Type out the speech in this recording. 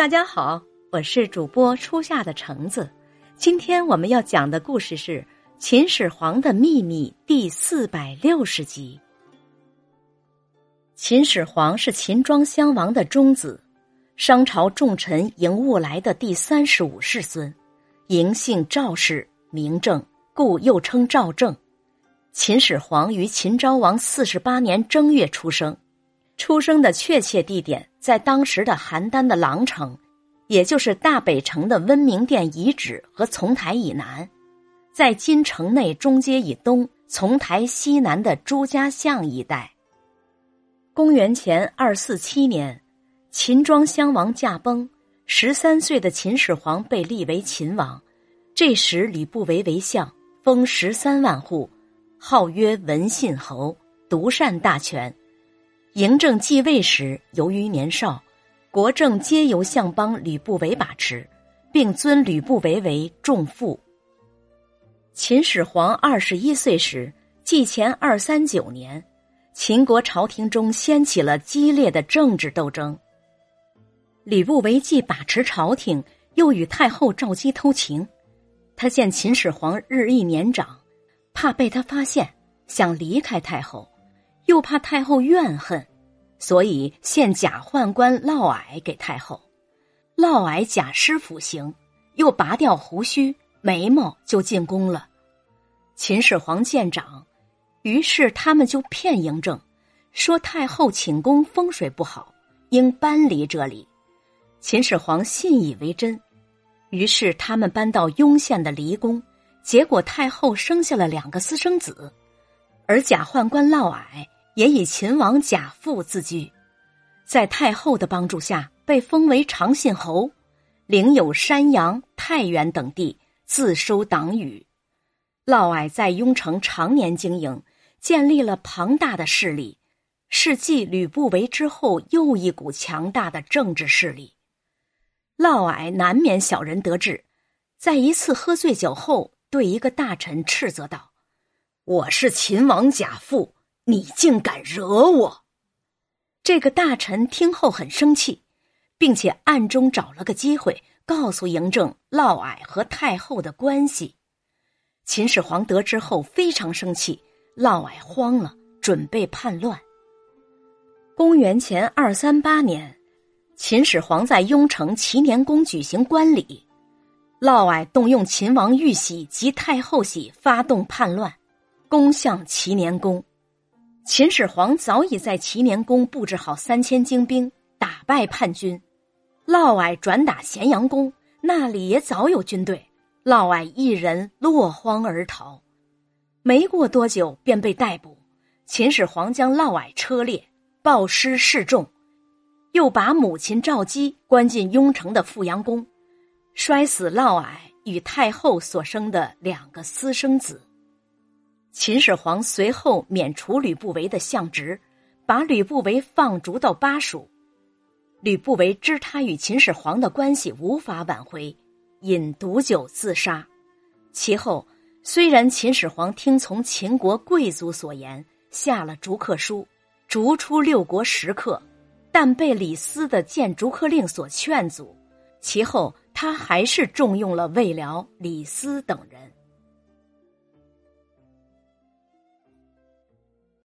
大家好，我是主播初夏的橙子。今天我们要讲的故事是《秦始皇的秘密》第四百六十集。秦始皇是秦庄襄王的中子，商朝重臣嬴兀来的第三十五世孙。嬴姓赵氏，名政，故又称赵政。秦始皇于秦昭王四十八年正月出生。出生的确切地点在当时的邯郸的狼城，也就是大北城的温明殿遗址和丛台以南，在今城内中街以东、丛台西南的朱家巷一带。公元前二四七年，秦庄襄王驾崩，十三岁的秦始皇被立为秦王。这时吕不韦为相，封十三万户，号曰文信侯，独擅大权。嬴政继位时，由于年少，国政皆由相邦吕不韦把持，并尊吕不韦为仲父。秦始皇二十一岁时，即前二三九年，秦国朝廷中掀起了激烈的政治斗争。吕不韦既把持朝廷，又与太后赵姬偷情。他见秦始皇日益年长，怕被他发现，想离开太后。又怕太后怨恨，所以献假宦官嫪毐给太后。嫪毐假施腐刑，又拔掉胡须、眉毛就进宫了。秦始皇见长，于是他们就骗嬴政，说太后寝宫风水不好，应搬离这里。秦始皇信以为真，于是他们搬到雍县的离宫，结果太后生下了两个私生子，而假宦官嫪毐。也以秦王贾父自居，在太后的帮助下，被封为长信侯，领有山阳、太原等地，自收党羽。嫪毐在雍城常年经营，建立了庞大的势力，是继吕不韦之后又一股强大的政治势力。嫪毐难免小人得志，在一次喝醉酒后，对一个大臣斥责道：“我是秦王贾父。”你竟敢惹我！这个大臣听后很生气，并且暗中找了个机会告诉嬴政嫪毐和太后的关系。秦始皇得知后非常生气，嫪毐慌了，准备叛乱。公元前二三八年，秦始皇在雍城齐年宫举行官礼，嫪毐动用秦王玉玺及太后玺发动叛乱，攻向齐年宫。秦始皇早已在齐年宫布置好三千精兵，打败叛军。嫪毐转打咸阳宫，那里也早有军队。嫪毐一人落荒而逃，没过多久便被逮捕。秦始皇将嫪毐车裂，暴尸示众，又把母亲赵姬关进雍城的富阳宫，摔死嫪毐与太后所生的两个私生子。秦始皇随后免除吕不韦的相职，把吕不韦放逐到巴蜀。吕不韦知他与秦始皇的关系无法挽回，饮毒酒自杀。其后，虽然秦始皇听从秦国贵族所言，下了逐客书，逐出六国食客，但被李斯的谏逐客令所劝阻。其后，他还是重用了魏辽、李斯等人。